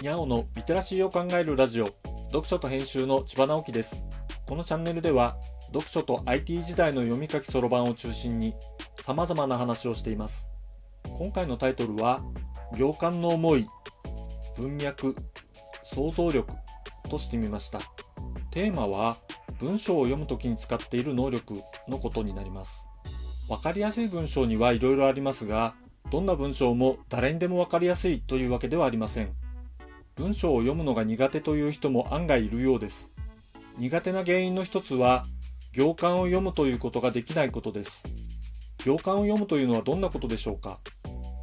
にゃおのリテラシーを考えるラジオ読書と編集の千葉直樹です。このチャンネルでは読書と IT 時代の読み書きそろばんを中心に様々な話をしています。今回のタイトルは行間の思い文脈想像力としてみました。テーマは文章を読むときに使っている能力のことになります。わかりやすい文章にはいろいろありますがどんな文章も誰にでもわかりやすいというわけではありません。文章を読むのが苦手という人も案外いるようです。苦手な原因の一つは行間を読むということができないことです。行間を読むというのはどんなことでしょうか？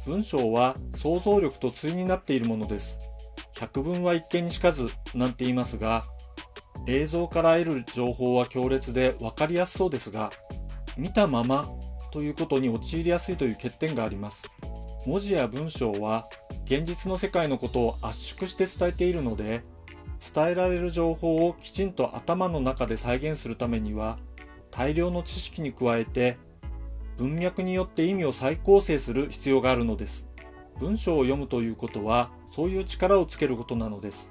文章は想像力と対になっているものです。百聞は一見にしかずなんて言いますが映像から得る情報は強烈で分かりやすそうですが見たままということに陥りやすいという欠点があります。文字や文章は現実の世界のことを圧縮して伝えているので伝えられる情報をきちんと頭の中で再現するためには大量の知識に加えて文脈によって意味を再構成する必要があるのです。文章を読むということはそういう力をつけることなのです。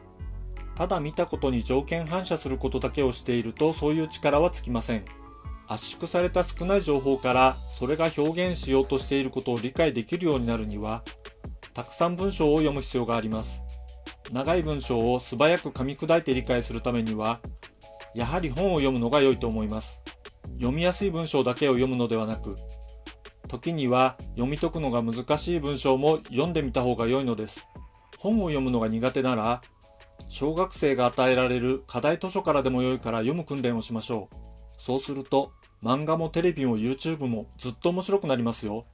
ただ見たことに条件反射することだけをしているとそういう力はつきません。圧縮された少ない情報からそれが表現しようとしていることを理解できるようになるにはたくさん文章を読む必要があります。長い文章を素早く噛み砕いて理解するためにはやはり本を読むのが良いと思います。読みやすい文章だけを読むのではなく時には読み解くのが難しい文章も読んでみた方が良いのです。本を読むのが苦手なら小学生が与えられる課題図書からでも良いから読む訓練をしましょう。そうすると漫画もテレビも YouTube もずっと面白くなりますよ。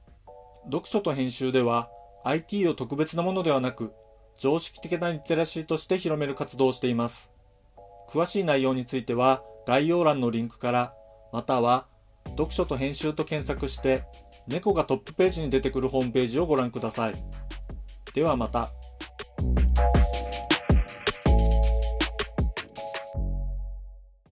読書と編集では IT を特別なものではなく常識的なリテラシーとして広める活動をしています。詳しい内容については概要欄のリンクからまたは読書と編集と検索して猫がトップページに出てくるホームページをご覧ください。ではまた。